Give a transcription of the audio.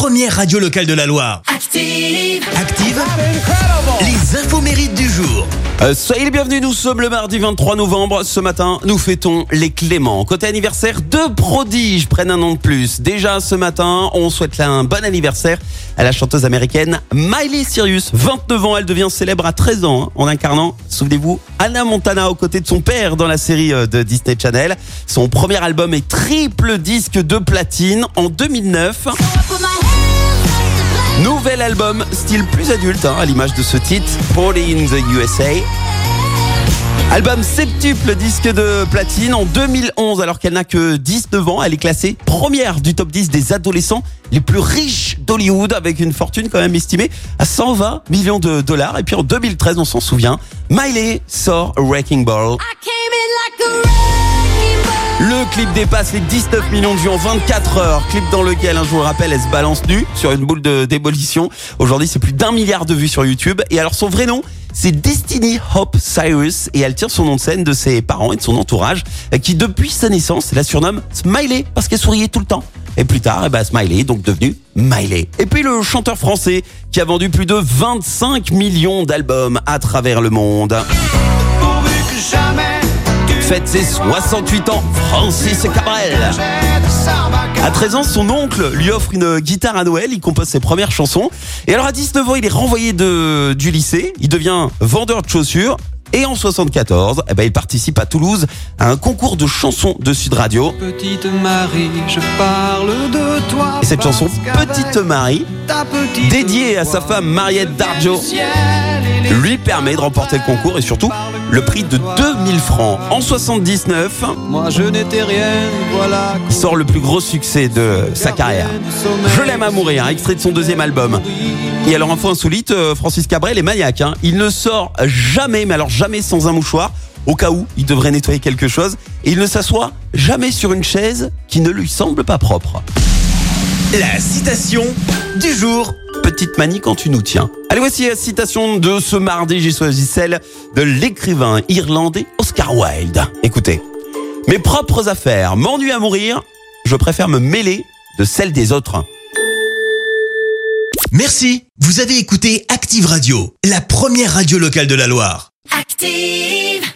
première radio locale de la Loire. Active. Active, les infos mérites du jour. Euh, soyez les bienvenus, nous sommes le mardi 23 novembre. Ce matin, nous fêtons les Cléments. Côté anniversaire, deux prodiges prennent un an de plus. Déjà ce matin, on souhaite là un bon anniversaire à la chanteuse américaine Miley Cyrus. 29 ans, elle devient célèbre à 13 ans hein, en incarnant, souvenez-vous, Anna Montana aux côtés de son père dans la série euh, de Disney Channel. Son premier album est triple disque de platine en 2009. Nouvel album, style plus adulte, hein, à l'image de ce titre, Party in the USA. Album septuple disque de platine en 2011 alors qu'elle n'a que 19 ans. Elle est classée première du top 10 des adolescents les plus riches d'Hollywood avec une fortune quand même estimée à 120 millions de dollars. Et puis en 2013, on s'en souvient, Miley sort Wrecking Ball. Le clip dépasse les 19 millions de vues en 24 heures. Clip dans lequel, un je vous le elle se balance nue sur une boule de démolition. Aujourd'hui, c'est plus d'un milliard de vues sur YouTube. Et alors, son vrai nom, c'est Destiny Hope Cyrus. Et elle tire son nom de scène de ses parents et de son entourage, qui depuis sa naissance la surnomme Smiley parce qu'elle souriait tout le temps. Et plus tard, eh ben, Smiley est donc devenu Miley. Et puis le chanteur français qui a vendu plus de 25 millions d'albums à travers le monde. Fête ses 68 ans, Francis Cabrel. À 13 ans, son oncle lui offre une guitare à Noël, il compose ses premières chansons. Et alors à 19 ans, il est renvoyé de, du lycée, il devient vendeur de chaussures. Et en 74, eh ben, il participe à Toulouse à un concours de chansons de Sud Radio. Petite Marie, je parle de toi. Et cette chanson, Petite Marie, petite dédiée à sa femme Mariette Darjo, lui permet de remporter le concours et surtout le prix de 2000 francs. En 79, Moi je n'étais rien, voilà. il sort le plus gros succès de sa carrière. Je l'aime à mourir, extrait de son deuxième album. Et alors, info insolite, euh, Francis Cabrel est maniaque. hein. Il ne sort jamais, mais alors jamais sans un mouchoir, au cas où il devrait nettoyer quelque chose. Et il ne s'assoit jamais sur une chaise qui ne lui semble pas propre. La citation du jour. Petite manie quand tu nous tiens. Allez, voici la citation de ce mardi. J'ai choisi celle de l'écrivain irlandais Oscar Wilde. Écoutez. Mes propres affaires m'ennuient à mourir. Je préfère me mêler de celles des autres. Merci. Vous avez écouté Active Radio, la première radio locale de la Loire. Active!